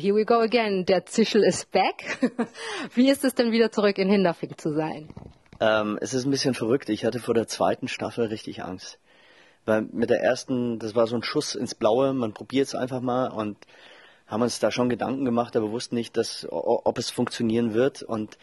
Here we go again. Der Zischel ist back. Wie ist es denn wieder zurück in Hinterfing zu sein? Ähm, es ist ein bisschen verrückt. Ich hatte vor der zweiten Staffel richtig Angst. Weil mit der ersten, das war so ein Schuss ins Blaue, man probiert es einfach mal und haben uns da schon Gedanken gemacht, aber wussten nicht, dass, ob es funktionieren wird. Und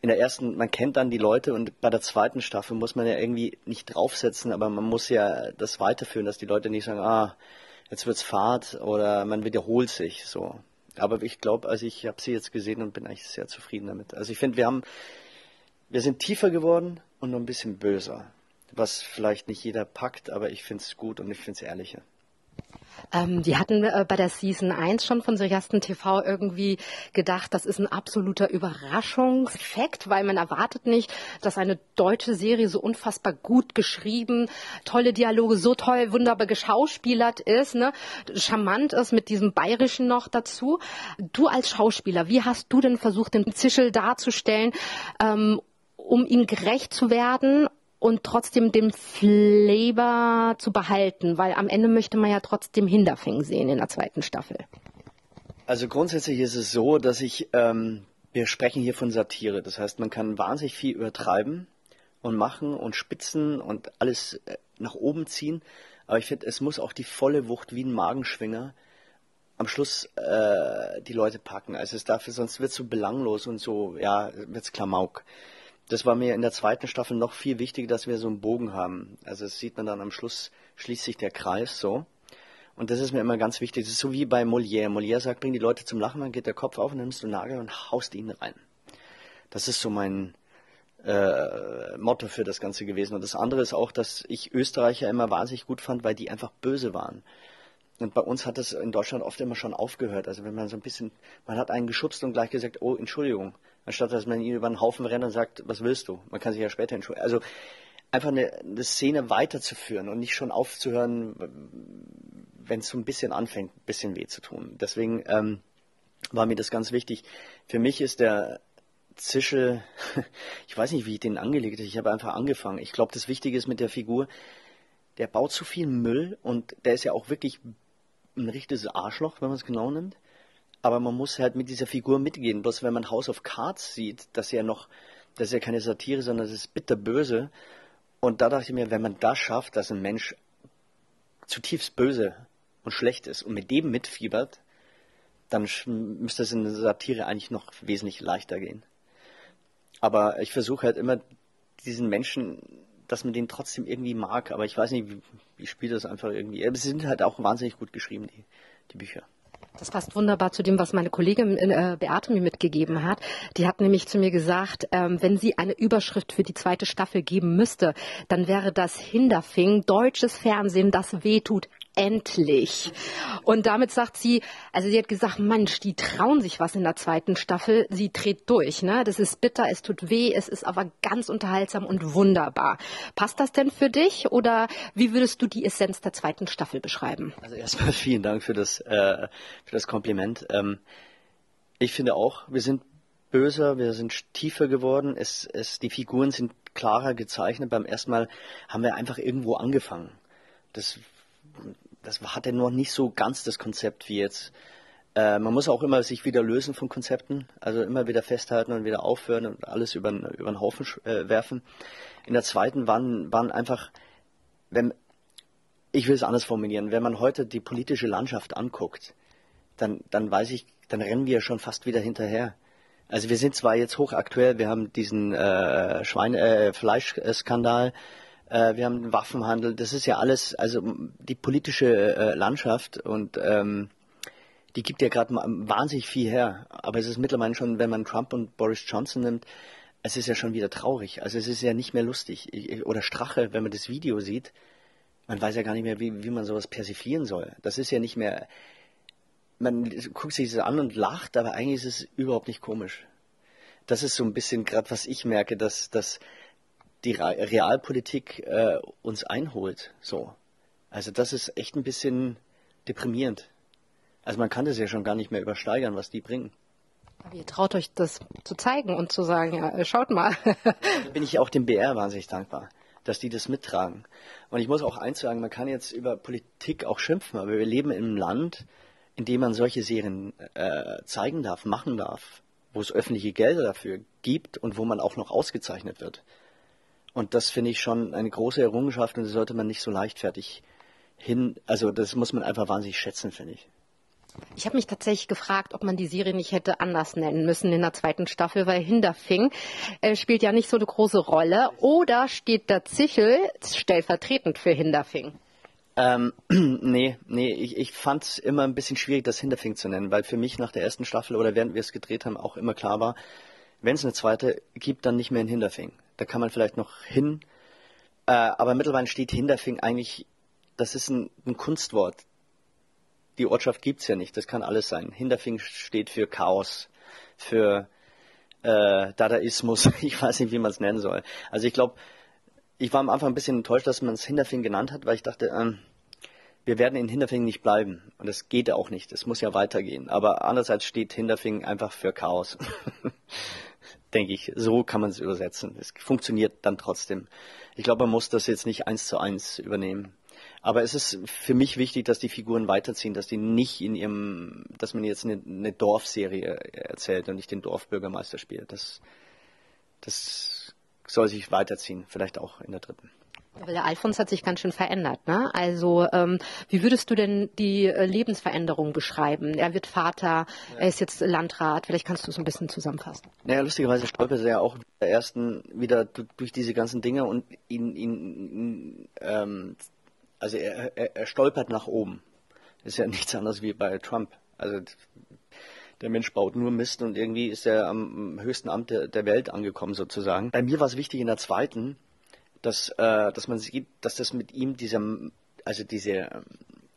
in der ersten, man kennt dann die Leute und bei der zweiten Staffel muss man ja irgendwie nicht draufsetzen, aber man muss ja das weiterführen, dass die Leute nicht sagen, ah, jetzt wird's Fahrt oder man wiederholt sich so. Aber ich glaube, also ich habe sie jetzt gesehen und bin eigentlich sehr zufrieden damit. Also ich finde, wir haben, wir sind tiefer geworden und nur ein bisschen böser. Was vielleicht nicht jeder packt, aber ich finde es gut und ich finde es ehrlicher. Ähm, die hatten äh, bei der Season 1 schon von Seriasten TV irgendwie gedacht, das ist ein absoluter Überraschungseffekt, weil man erwartet nicht, dass eine deutsche Serie so unfassbar gut geschrieben, tolle Dialoge, so toll, wunderbar geschauspielert ist, ne? charmant ist mit diesem Bayerischen noch dazu. Du als Schauspieler, wie hast du denn versucht, den Zischel darzustellen, ähm, um ihm gerecht zu werden und trotzdem den Flavor zu behalten, weil am Ende möchte man ja trotzdem Hinterfing sehen in der zweiten Staffel. Also grundsätzlich ist es so, dass ich, ähm, wir sprechen hier von Satire, das heißt, man kann wahnsinnig viel übertreiben und machen und spitzen und alles äh, nach oben ziehen, aber ich finde, es muss auch die volle Wucht wie ein Magenschwinger am Schluss äh, die Leute packen. Also es dafür, sonst wird es so belanglos und so, ja, wird es Klamauk das war mir in der zweiten Staffel noch viel wichtiger, dass wir so einen Bogen haben. Also das sieht man dann am Schluss, schließt sich der Kreis so. Und das ist mir immer ganz wichtig. Das ist so wie bei Molière. Molière sagt, bring die Leute zum Lachen, dann geht der Kopf auf und nimmst du einen Nagel und haust ihn rein. Das ist so mein äh, Motto für das Ganze gewesen. Und das andere ist auch, dass ich Österreicher immer wahnsinnig gut fand, weil die einfach böse waren. Und bei uns hat es in Deutschland oft immer schon aufgehört. Also wenn man so ein bisschen, man hat einen geschubst und gleich gesagt, oh, Entschuldigung anstatt dass man ihn über den Haufen rennt und sagt, was willst du? Man kann sich ja später entschuldigen. Also einfach eine, eine Szene weiterzuführen und nicht schon aufzuhören, wenn es so ein bisschen anfängt, ein bisschen weh zu tun. Deswegen ähm, war mir das ganz wichtig. Für mich ist der Zischel, ich weiß nicht, wie ich den angelegt habe, ich habe einfach angefangen. Ich glaube, das Wichtige ist mit der Figur, der baut zu viel Müll und der ist ja auch wirklich ein richtiges Arschloch, wenn man es genau nimmt aber man muss halt mit dieser Figur mitgehen. Bloß wenn man House of Cards sieht, das ist ja noch, das ist ja keine Satire, sondern das ist bitterböse. Und da dachte ich mir, wenn man das schafft, dass ein Mensch zutiefst böse und schlecht ist und mit dem mitfiebert, dann müsste es in der Satire eigentlich noch wesentlich leichter gehen. Aber ich versuche halt immer diesen Menschen, dass man den trotzdem irgendwie mag. Aber ich weiß nicht, wie, spielt das einfach irgendwie. Aber sie sind halt auch wahnsinnig gut geschrieben, die, die Bücher. Das passt wunderbar zu dem, was meine Kollegin äh, Beate mir mitgegeben hat. Die hat nämlich zu mir gesagt, ähm, wenn sie eine Überschrift für die zweite Staffel geben müsste, dann wäre das Hinderfing, deutsches Fernsehen, das wehtut, endlich. Und damit sagt sie, also sie hat gesagt, Mensch, die trauen sich was in der zweiten Staffel. Sie dreht durch, ne? Das ist bitter, es tut weh, es ist aber ganz unterhaltsam und wunderbar. Passt das denn für dich oder wie würdest du die Essenz der zweiten Staffel beschreiben? Also erstmal vielen Dank für das, äh, für das Kompliment. Ähm, ich finde auch, wir sind böser, wir sind tiefer geworden, es, es, die Figuren sind klarer gezeichnet. Beim ersten Mal haben wir einfach irgendwo angefangen. Das das hatte noch nicht so ganz das Konzept wie jetzt. Äh, man muss auch immer sich wieder lösen von Konzepten, also immer wieder festhalten und wieder aufhören und alles über, über den Haufen äh, werfen. In der zweiten waren, waren einfach, wenn, ich will es anders formulieren, wenn man heute die politische Landschaft anguckt, dann, dann weiß ich, dann rennen wir schon fast wieder hinterher. Also wir sind zwar jetzt hochaktuell, wir haben diesen äh, Schweine, äh, Fleischskandal, äh, wir haben den Waffenhandel, das ist ja alles, also die politische äh, Landschaft und ähm, die gibt ja gerade wahnsinnig viel her. Aber es ist mittlerweile schon, wenn man Trump und Boris Johnson nimmt, es ist ja schon wieder traurig. Also es ist ja nicht mehr lustig. Oder Strache, wenn man das Video sieht, man weiß ja gar nicht mehr, wie, wie man sowas persiflieren soll. Das ist ja nicht mehr, man guckt sich das an und lacht, aber eigentlich ist es überhaupt nicht komisch. Das ist so ein bisschen gerade, was ich merke, dass, dass die Realpolitik äh, uns einholt. So. Also das ist echt ein bisschen deprimierend. Also man kann das ja schon gar nicht mehr übersteigern, was die bringen. Aber ihr traut euch das zu zeigen und zu sagen, ja, äh, schaut mal. da bin ich auch dem BR wahnsinnig dankbar, dass die das mittragen. Und ich muss auch eins sagen, man kann jetzt über Politik auch schimpfen, aber wir leben in einem Land, in dem man solche Serien äh, zeigen darf, machen darf, wo es öffentliche Gelder dafür gibt und wo man auch noch ausgezeichnet wird. Und das finde ich schon eine große Errungenschaft und das sollte man nicht so leichtfertig hin, also das muss man einfach wahnsinnig schätzen, finde ich. Ich habe mich tatsächlich gefragt, ob man die Serie nicht hätte anders nennen müssen in der zweiten Staffel, weil Hinterfing äh, spielt ja nicht so eine große Rolle. Oder steht der Zichel stellvertretend für Hinterfing? Ähm, nee, nee, ich, ich fand es immer ein bisschen schwierig, das Hinterfing zu nennen, weil für mich nach der ersten Staffel oder während wir es gedreht haben auch immer klar war, wenn es eine zweite gibt, dann nicht mehr in Hinterfing. Da kann man vielleicht noch hin, äh, aber mittlerweile steht Hinterfing eigentlich, das ist ein, ein Kunstwort. Die Ortschaft gibt's ja nicht, das kann alles sein. Hinterfing steht für Chaos, für äh, Dadaismus, ich weiß nicht, wie man es nennen soll. Also ich glaube, ich war am Anfang ein bisschen enttäuscht, dass man es Hinterfing genannt hat, weil ich dachte, ähm, wir werden in Hinterfing nicht bleiben. Und das geht auch nicht. Es muss ja weitergehen. Aber andererseits steht Hinterfing einfach für Chaos. Denke ich. So kann man es übersetzen. Es funktioniert dann trotzdem. Ich glaube, man muss das jetzt nicht eins zu eins übernehmen. Aber es ist für mich wichtig, dass die Figuren weiterziehen, dass die nicht in ihrem, dass man jetzt eine, eine Dorfserie erzählt und nicht den Dorfbürgermeister spielt. Das, das soll sich weiterziehen, vielleicht auch in der dritten. Weil der Alfons hat sich ganz schön verändert. Ne? Also ähm, wie würdest du denn die äh, Lebensveränderung beschreiben? Er wird Vater, ja. er ist jetzt Landrat. Vielleicht kannst du es ein bisschen zusammenfassen. Naja, lustigerweise stolpert er ja auch der ersten wieder durch diese ganzen Dinge und ihn, ihn, ihn ähm, also er, er, er stolpert nach oben. ist ja nichts anderes wie bei Trump. Also der Mensch baut nur Mist und irgendwie ist er am höchsten Amt der, der Welt angekommen sozusagen. Bei mir war es wichtig in der zweiten, dass, äh, dass man sieht, dass das mit ihm dieser, also diese,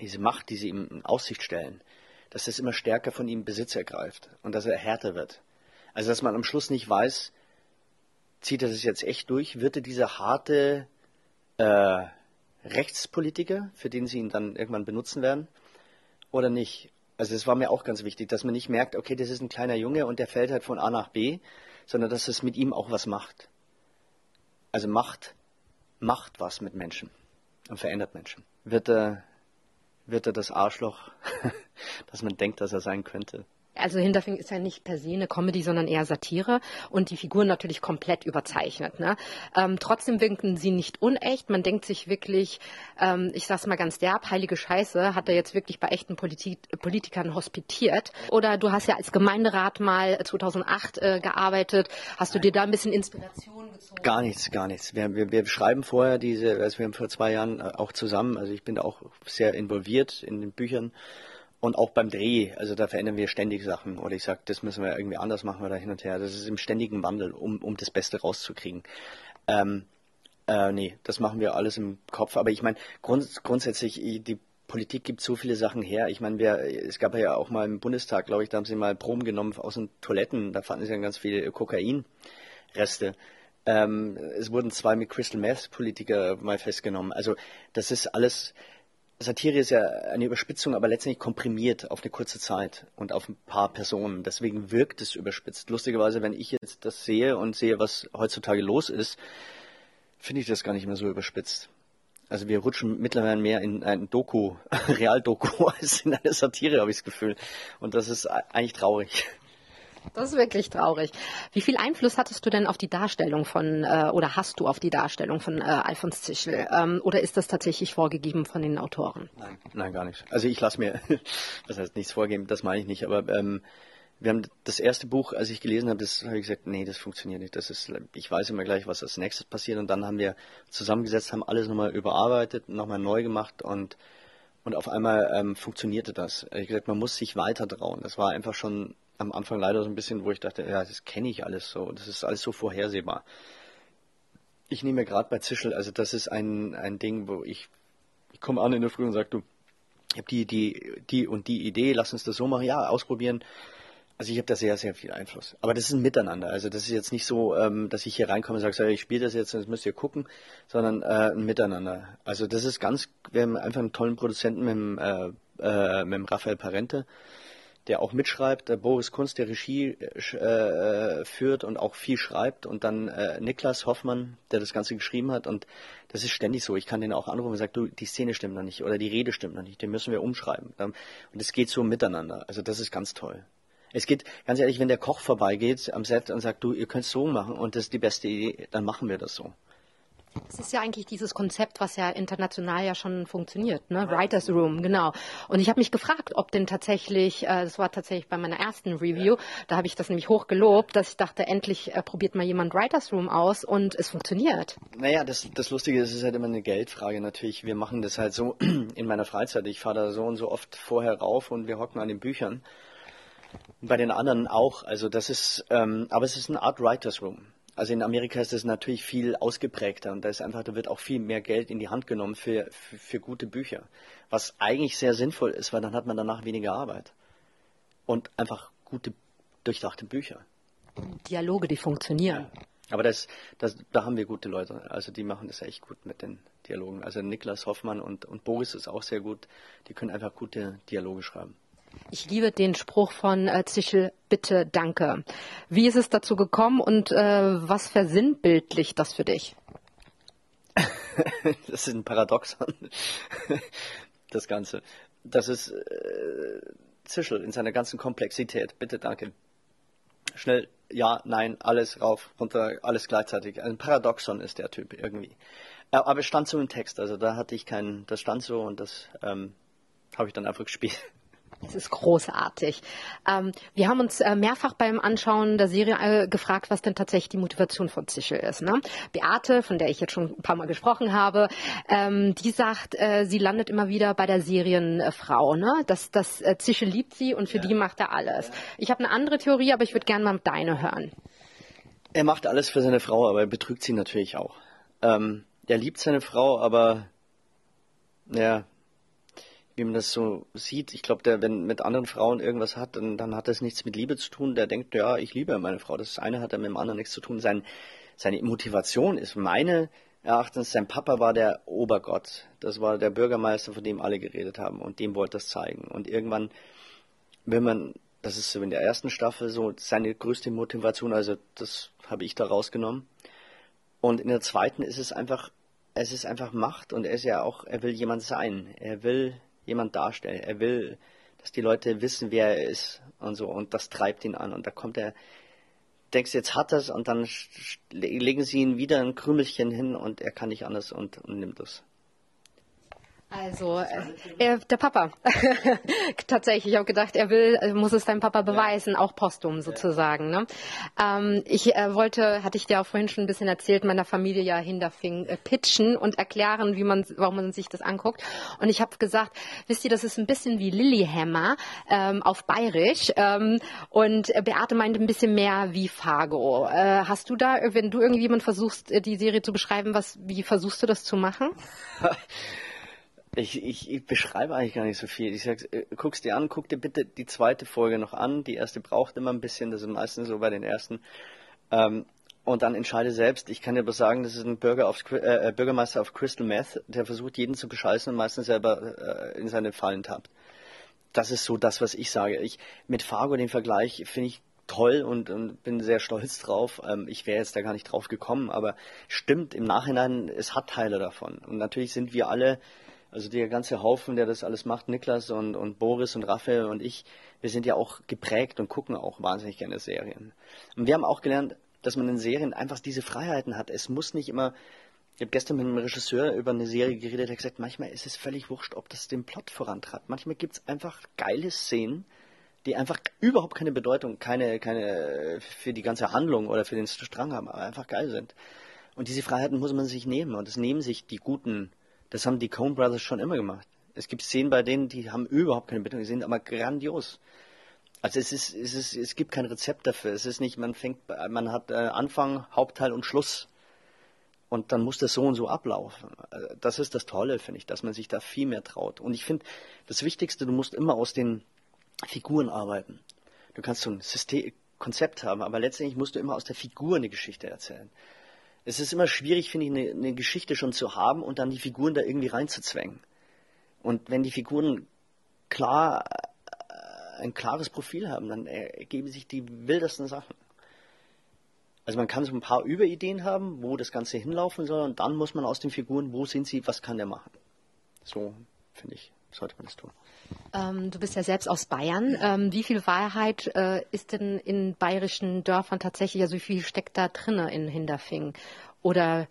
diese Macht, die sie ihm in Aussicht stellen, dass das immer stärker von ihm Besitz ergreift und dass er härter wird. Also dass man am Schluss nicht weiß, zieht er das jetzt echt durch, wird er dieser harte äh, Rechtspolitiker, für den sie ihn dann irgendwann benutzen werden, oder nicht. Also es war mir auch ganz wichtig, dass man nicht merkt, okay, das ist ein kleiner Junge und der fällt halt von A nach B, sondern dass es mit ihm auch was macht. Also Macht macht was mit Menschen und verändert Menschen. Wird er, wird er das Arschloch, das man denkt, dass er sein könnte? Also Hinterfing ist ja nicht per se eine Comedy, sondern eher Satire und die Figuren natürlich komplett überzeichnet. Ne? Ähm, trotzdem wirken sie nicht unecht. Man denkt sich wirklich, ähm, ich sag's mal ganz derb, heilige Scheiße, hat er jetzt wirklich bei echten Politik Politikern hospitiert? Oder du hast ja als Gemeinderat mal 2008 äh, gearbeitet. Hast du dir da ein bisschen Inspiration gezogen? Gar nichts, gar nichts. Wir, wir, wir schreiben vorher diese, also wir haben vor zwei Jahren äh, auch zusammen, also ich bin da auch sehr involviert in den Büchern und auch beim Dreh, also da verändern wir ständig Sachen. Oder ich sage, das müssen wir irgendwie anders machen oder hin und her. Das ist im ständigen Wandel, um, um das Beste rauszukriegen. Ähm, äh, nee, das machen wir alles im Kopf. Aber ich meine, grund, grundsätzlich, die Politik gibt so viele Sachen her. Ich meine, es gab ja auch mal im Bundestag, glaube ich, da haben sie mal Proben genommen aus den Toiletten. Da fanden sie dann ganz viele Kokainreste. Ähm, es wurden zwei mit Crystal Meth Politiker mal festgenommen. Also das ist alles, Satire ist ja eine Überspitzung, aber letztendlich komprimiert auf eine kurze Zeit und auf ein paar Personen. Deswegen wirkt es überspitzt. Lustigerweise, wenn ich jetzt das sehe und sehe, was heutzutage los ist, finde ich das gar nicht mehr so überspitzt. Also wir rutschen mittlerweile mehr in ein Doku, Realdoku, als in eine Satire, habe ich das Gefühl. Und das ist eigentlich traurig. Das ist wirklich traurig. Wie viel Einfluss hattest du denn auf die Darstellung von, äh, oder hast du auf die Darstellung von äh, Alfons Zischel? Ähm, oder ist das tatsächlich vorgegeben von den Autoren? Nein, nein, gar nicht. Also ich lasse mir, das heißt nichts vorgeben, das meine ich nicht, aber ähm, wir haben das erste Buch, als ich gelesen habe, das habe ich gesagt, nee, das funktioniert nicht. Das ist, ich weiß immer gleich, was als nächstes passiert. Und dann haben wir zusammengesetzt, haben alles nochmal überarbeitet, nochmal neu gemacht und und auf einmal ähm, funktionierte das. Ich habe gesagt, man muss sich weiter trauen. Das war einfach schon am Anfang leider so ein bisschen, wo ich dachte, ja, das kenne ich alles so, das ist alles so vorhersehbar. Ich nehme gerade bei Zischel, also das ist ein, ein Ding, wo ich, ich komme an in der Früh und sage, du, ich habe die, die, die und die Idee, lass uns das so machen, ja, ausprobieren. Also ich habe da sehr, sehr viel Einfluss. Aber das ist ein Miteinander. Also das ist jetzt nicht so, ähm, dass ich hier reinkomme und sage, ich spiele das jetzt, das müsst ihr gucken, sondern äh, ein Miteinander. Also das ist ganz, wir haben einfach einen tollen Produzenten mit äh, äh, mit dem Raphael Parente, der auch mitschreibt, der Boris Kunst, der Regie äh, äh, führt und auch viel schreibt und dann äh, Niklas Hoffmann, der das Ganze geschrieben hat und das ist ständig so. Ich kann den auch anrufen und sagen, du, die Szene stimmt noch nicht oder die Rede stimmt noch nicht, den müssen wir umschreiben. Und es geht so miteinander. Also das ist ganz toll. Es geht, ganz ehrlich, wenn der Koch vorbeigeht am Set und sagt, du, ihr könnt es so machen und das ist die beste Idee, dann machen wir das so. Es ist ja eigentlich dieses Konzept, was ja international ja schon funktioniert, ne? Writers Room, genau. Und ich habe mich gefragt, ob denn tatsächlich, äh, das war tatsächlich bei meiner ersten Review, da habe ich das nämlich hochgelobt, dass ich dachte, endlich äh, probiert mal jemand Writers Room aus und es funktioniert. Naja, das, das Lustige ist, es ist halt immer eine Geldfrage natürlich. Wir machen das halt so in meiner Freizeit. Ich fahre da so und so oft vorher rauf und wir hocken an den Büchern. Bei den anderen auch. Also das ist, ähm, aber es ist eine Art Writers Room. Also in Amerika ist es natürlich viel ausgeprägter und da ist einfach, da wird auch viel mehr Geld in die Hand genommen für, für, für gute Bücher. Was eigentlich sehr sinnvoll ist, weil dann hat man danach weniger Arbeit. Und einfach gute, durchdachte Bücher. Dialoge, die funktionieren. Ja. Aber das, das, da haben wir gute Leute. Also die machen das echt gut mit den Dialogen. Also Niklas Hoffmann und, und Boris ist auch sehr gut. Die können einfach gute Dialoge schreiben. Ich liebe den Spruch von äh, Zischel, bitte, danke. Wie ist es dazu gekommen und äh, was versinnbildlicht das für dich? das ist ein Paradoxon, das Ganze. Das ist äh, Zischel in seiner ganzen Komplexität. Bitte, danke. Schnell, ja, nein, alles rauf, runter, alles gleichzeitig. Ein Paradoxon ist der Typ irgendwie. Äh, aber es stand so im Text, also da hatte ich keinen, das stand so und das ähm, habe ich dann einfach gespielt. Es ist großartig. Ähm, wir haben uns äh, mehrfach beim Anschauen der Serie äh, gefragt, was denn tatsächlich die Motivation von Zischel ist. Ne? Beate, von der ich jetzt schon ein paar Mal gesprochen habe, ähm, die sagt, äh, sie landet immer wieder bei der Serienfrau. Ne? Das, das äh, Zischel liebt sie und für ja. die macht er alles. Ich habe eine andere Theorie, aber ich würde gerne mal deine hören. Er macht alles für seine Frau, aber er betrügt sie natürlich auch. Ähm, er liebt seine Frau, aber ja, wie man das so sieht. Ich glaube, der, wenn mit anderen Frauen irgendwas hat, dann, dann hat das nichts mit Liebe zu tun. Der denkt, ja, ich liebe meine Frau. Das eine hat er mit dem anderen nichts zu tun. Sein, seine Motivation ist meine Erachtens, sein Papa war der Obergott. Das war der Bürgermeister, von dem alle geredet haben. Und dem wollte das zeigen. Und irgendwann, wenn man, das ist so in der ersten Staffel so seine größte Motivation, also das habe ich da rausgenommen. Und in der zweiten ist es einfach, es ist einfach Macht und er ist ja auch, er will jemand sein. Er will jemand darstellen. Er will, dass die Leute wissen, wer er ist und so. Und das treibt ihn an. Und da kommt er, denkst jetzt hat er es und dann legen sie ihn wieder ein Krümelchen hin und er kann nicht anders und, und nimmt es. Also äh, der Papa. Tatsächlich, ich habe gedacht, er will, äh, muss es deinem Papa beweisen, ja. auch postum sozusagen. Ne? Ähm, ich äh, wollte, hatte ich dir auch vorhin schon ein bisschen erzählt, meiner Familie ja hinterfing äh, pitchen und erklären, wie man, warum man sich das anguckt. Und ich habe gesagt, wisst ihr, das ist ein bisschen wie Lilyhammer ähm, auf Bayerisch. Ähm, und Beate meinte ein bisschen mehr wie Fargo. Äh, hast du da, wenn du irgendjemand versuchst, äh, die Serie zu beschreiben, was, wie versuchst du das zu machen? Ich, ich, ich beschreibe eigentlich gar nicht so viel. Ich sag, äh, guck's dir an, guck dir bitte die zweite Folge noch an. Die erste braucht immer ein bisschen, das ist meistens so bei den ersten. Ähm, und dann entscheide selbst. Ich kann dir aber sagen, das ist ein Bürger auf, äh, Bürgermeister auf Crystal Meth, der versucht, jeden zu bescheißen und meistens selber äh, in seine Fallen tappt. Das ist so das, was ich sage. Ich, mit Fargo den Vergleich finde ich toll und, und bin sehr stolz drauf. Ähm, ich wäre jetzt da gar nicht drauf gekommen, aber stimmt, im Nachhinein, es hat Teile davon. Und natürlich sind wir alle also der ganze Haufen, der das alles macht, Niklas und, und Boris und Raphael und ich, wir sind ja auch geprägt und gucken auch wahnsinnig gerne Serien. Und wir haben auch gelernt, dass man in Serien einfach diese Freiheiten hat. Es muss nicht immer, ich habe gestern mit einem Regisseur über eine Serie geredet, der hat gesagt, manchmal ist es völlig wurscht, ob das den Plot vorantreibt. Manchmal gibt es einfach geile Szenen, die einfach überhaupt keine Bedeutung, keine, keine für die ganze Handlung oder für den Strang haben, aber einfach geil sind. Und diese Freiheiten muss man sich nehmen und das nehmen sich die guten das haben die Coen Brothers schon immer gemacht. Es gibt Szenen bei denen, die haben überhaupt keine Bedeutung, die sind aber grandios. Also es ist, es ist, es gibt kein Rezept dafür. Es ist nicht, man fängt, man hat äh, Anfang, Hauptteil und Schluss. Und dann muss das so und so ablaufen. Äh, das ist das Tolle, finde ich, dass man sich da viel mehr traut. Und ich finde, das Wichtigste, du musst immer aus den Figuren arbeiten. Du kannst so ein System, Konzept haben, aber letztendlich musst du immer aus der Figur eine Geschichte erzählen es ist immer schwierig, finde ich, eine, eine Geschichte schon zu haben und dann die Figuren da irgendwie reinzuzwängen. Und wenn die Figuren klar ein klares Profil haben, dann ergeben sich die wildesten Sachen. Also man kann so ein paar Überideen haben, wo das Ganze hinlaufen soll und dann muss man aus den Figuren, wo sind sie, was kann der machen. So, finde ich, sollte man das tun. Ähm, du bist ja selbst aus Bayern. Ähm, wie viel Wahrheit äh, ist denn in bayerischen Dörfern tatsächlich, also wie viel steckt da drinne in Hinterfing? Oder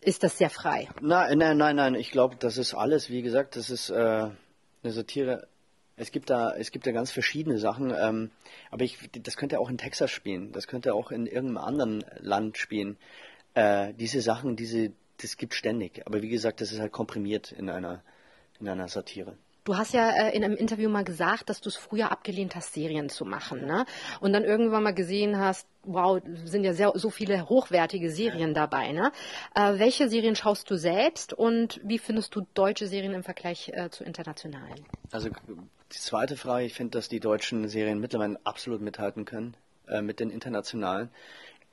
ist das sehr frei? Nein, nein, nein, nein. Ich glaube, das ist alles. Wie gesagt, das ist äh, eine Satire es gibt da, es gibt da ganz verschiedene Sachen, ähm, aber ich, das könnte auch in Texas spielen, das könnte auch in irgendeinem anderen Land spielen. Äh, diese Sachen, diese, das gibt ständig. Aber wie gesagt, das ist halt komprimiert in einer, in einer Satire. Du hast ja äh, in einem Interview mal gesagt, dass du es früher abgelehnt hast, Serien zu machen, ne? Und dann irgendwann mal gesehen hast, wow, sind ja sehr, so viele hochwertige Serien dabei, ne? Äh, welche Serien schaust du selbst und wie findest du deutsche Serien im Vergleich äh, zu internationalen? Also die zweite Frage, ich finde, dass die deutschen Serien mittlerweile absolut mithalten können äh, mit den internationalen.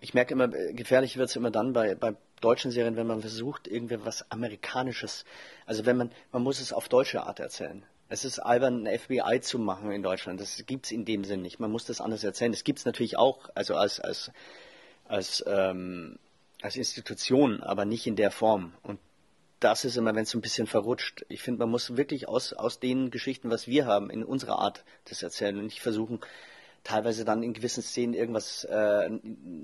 Ich merke immer, äh, gefährlich wird es immer dann bei, bei deutschen Serien, wenn man versucht, irgendwie was Amerikanisches, also wenn man, man muss es auf deutsche Art erzählen. Es ist albern, ein FBI zu machen in Deutschland. Das gibt es in dem Sinn nicht. Man muss das anders erzählen. Das gibt es natürlich auch, also als, als, als, ähm, als Institution, aber nicht in der Form. Und das ist immer, wenn es ein bisschen verrutscht. Ich finde, man muss wirklich aus, aus den Geschichten, was wir haben, in unserer Art das erzählen und nicht versuchen, teilweise dann in gewissen Szenen irgendwas äh,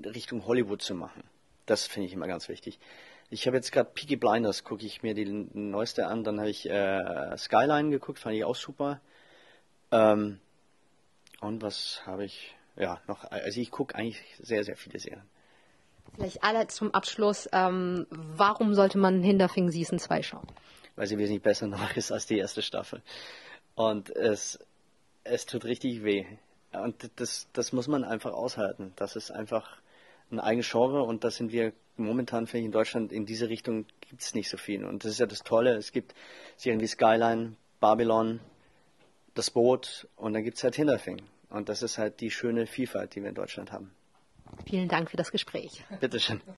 Richtung Hollywood zu machen. Das finde ich immer ganz wichtig. Ich habe jetzt gerade Peaky Blinders, gucke ich mir die neueste an. Dann habe ich äh, Skyline geguckt, fand ich auch super. Ähm, und was habe ich? Ja, noch, also ich gucke eigentlich sehr, sehr viele Serien. Vielleicht alle zum Abschluss, ähm, warum sollte man Hinterfing Season 2 schauen? Weil sie wesentlich besser noch ist als die erste Staffel. Und es, es tut richtig weh. Und das, das muss man einfach aushalten. Das ist einfach ein eigenes Genre und da sind wir momentan, finde ich, in Deutschland in diese Richtung gibt es nicht so viel. Und das ist ja das Tolle. Es gibt Serien wie Skyline, Babylon, Das Boot und dann gibt es halt Hinterfing. Und das ist halt die schöne Vielfalt, die wir in Deutschland haben. Vielen Dank für das Gespräch. Bitteschön.